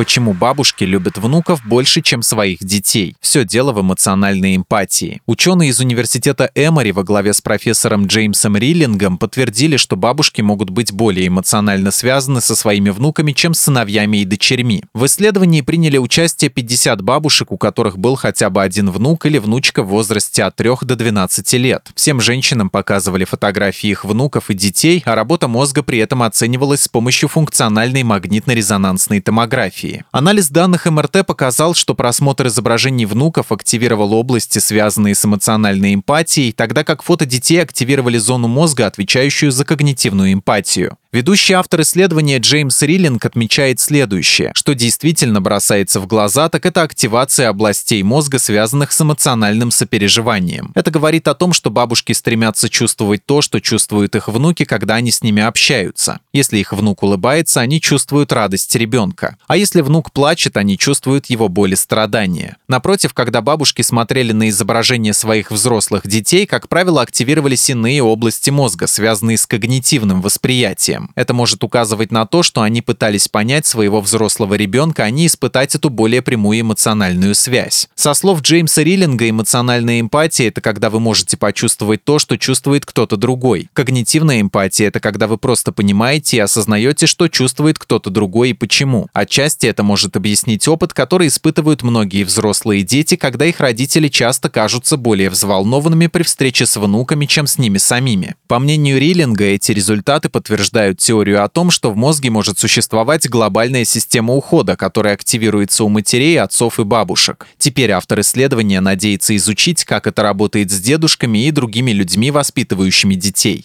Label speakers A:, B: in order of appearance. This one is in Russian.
A: Почему бабушки любят внуков больше, чем своих детей? Все дело в эмоциональной эмпатии. Ученые из университета Эмори во главе с профессором Джеймсом Риллингом подтвердили, что бабушки могут быть более эмоционально связаны со своими внуками, чем с сыновьями и дочерьми. В исследовании приняли участие 50 бабушек, у которых был хотя бы один внук или внучка в возрасте от 3 до 12 лет. Всем женщинам показывали фотографии их внуков и детей, а работа мозга при этом оценивалась с помощью функциональной магнитно-резонансной томографии терапии. Анализ данных МРТ показал, что просмотр изображений внуков активировал области, связанные с эмоциональной эмпатией, тогда как фото детей активировали зону мозга, отвечающую за когнитивную эмпатию. Ведущий автор исследования Джеймс Риллинг отмечает следующее. Что действительно бросается в глаза, так это активация областей мозга, связанных с эмоциональным сопереживанием. Это говорит о том, что бабушки стремятся чувствовать то, что чувствуют их внуки, когда они с ними общаются. Если их внук улыбается, они чувствуют радость ребенка. А если внук плачет, они чувствуют его боль и страдания. Напротив, когда бабушки смотрели на изображение своих взрослых детей, как правило, активировались иные области мозга, связанные с когнитивным восприятием. Это может указывать на то, что они пытались понять своего взрослого ребенка, а не испытать эту более прямую эмоциональную связь. Со слов Джеймса Риллинга, эмоциональная эмпатия — это когда вы можете почувствовать то, что чувствует кто-то другой. Когнитивная эмпатия — это когда вы просто понимаете и осознаете, что чувствует кто-то другой и почему. Отчасти это может объяснить опыт, который испытывают многие взрослые дети, когда их родители часто кажутся более взволнованными при встрече с внуками, чем с ними самими. По мнению Риллинга, эти результаты подтверждают теорию о том, что в мозге может существовать глобальная система ухода, которая активируется у матерей, отцов и бабушек. Теперь автор исследования надеется изучить, как это работает с дедушками и другими людьми, воспитывающими детей.